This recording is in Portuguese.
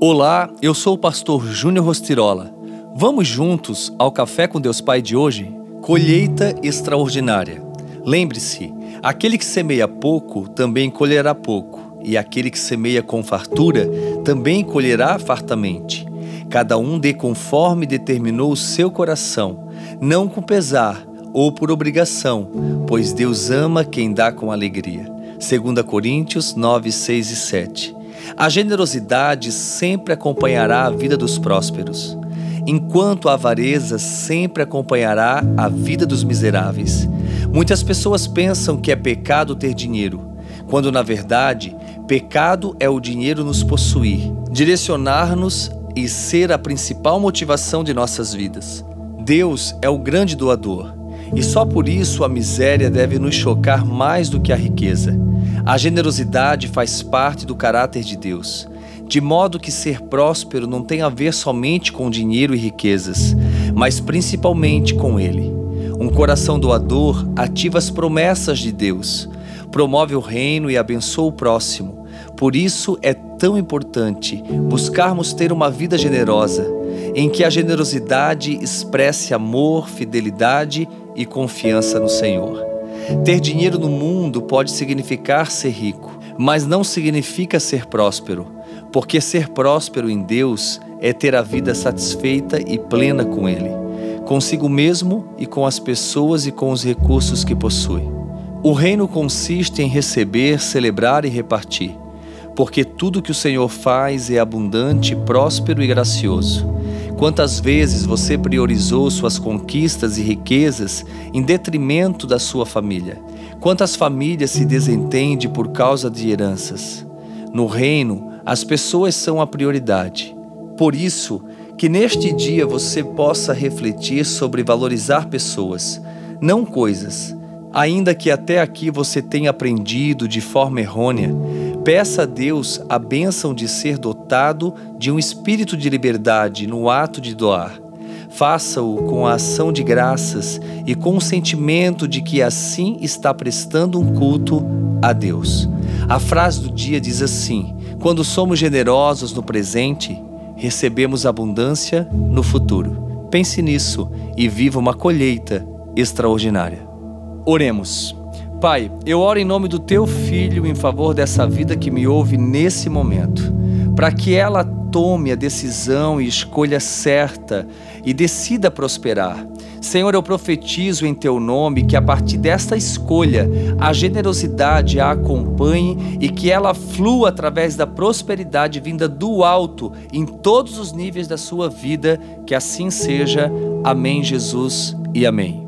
Olá, eu sou o pastor Júnior Rostirola. Vamos juntos ao Café com Deus Pai de hoje? Colheita extraordinária. Lembre-se, aquele que semeia pouco também colherá pouco, e aquele que semeia com fartura também colherá fartamente. Cada um dê conforme determinou o seu coração, não com pesar ou por obrigação, pois Deus ama quem dá com alegria. 2 Coríntios 9, 6 e 7. A generosidade sempre acompanhará a vida dos prósperos, enquanto a avareza sempre acompanhará a vida dos miseráveis. Muitas pessoas pensam que é pecado ter dinheiro, quando na verdade, pecado é o dinheiro nos possuir, direcionar-nos e ser a principal motivação de nossas vidas. Deus é o grande doador, e só por isso a miséria deve nos chocar mais do que a riqueza. A generosidade faz parte do caráter de Deus, de modo que ser próspero não tem a ver somente com dinheiro e riquezas, mas principalmente com Ele. Um coração doador ativa as promessas de Deus, promove o reino e abençoa o próximo. Por isso é tão importante buscarmos ter uma vida generosa, em que a generosidade expresse amor, fidelidade e confiança no Senhor. Ter dinheiro no mundo pode significar ser rico, mas não significa ser próspero, porque ser próspero em Deus é ter a vida satisfeita e plena com Ele, consigo mesmo e com as pessoas e com os recursos que possui. O reino consiste em receber, celebrar e repartir, porque tudo que o Senhor faz é abundante, próspero e gracioso. Quantas vezes você priorizou suas conquistas e riquezas em detrimento da sua família? Quantas famílias se desentendem por causa de heranças? No reino, as pessoas são a prioridade. Por isso, que neste dia você possa refletir sobre valorizar pessoas, não coisas. Ainda que até aqui você tenha aprendido de forma errônea, Peça a Deus a bênção de ser dotado de um espírito de liberdade no ato de doar. Faça-o com a ação de graças e com o sentimento de que assim está prestando um culto a Deus. A frase do dia diz assim: Quando somos generosos no presente, recebemos abundância no futuro. Pense nisso e viva uma colheita extraordinária. Oremos. Pai, eu oro em nome do teu filho em favor dessa vida que me ouve nesse momento, para que ela tome a decisão e escolha certa e decida prosperar. Senhor, eu profetizo em teu nome que a partir desta escolha a generosidade a acompanhe e que ela flua através da prosperidade vinda do alto em todos os níveis da sua vida. Que assim seja. Amém, Jesus e amém.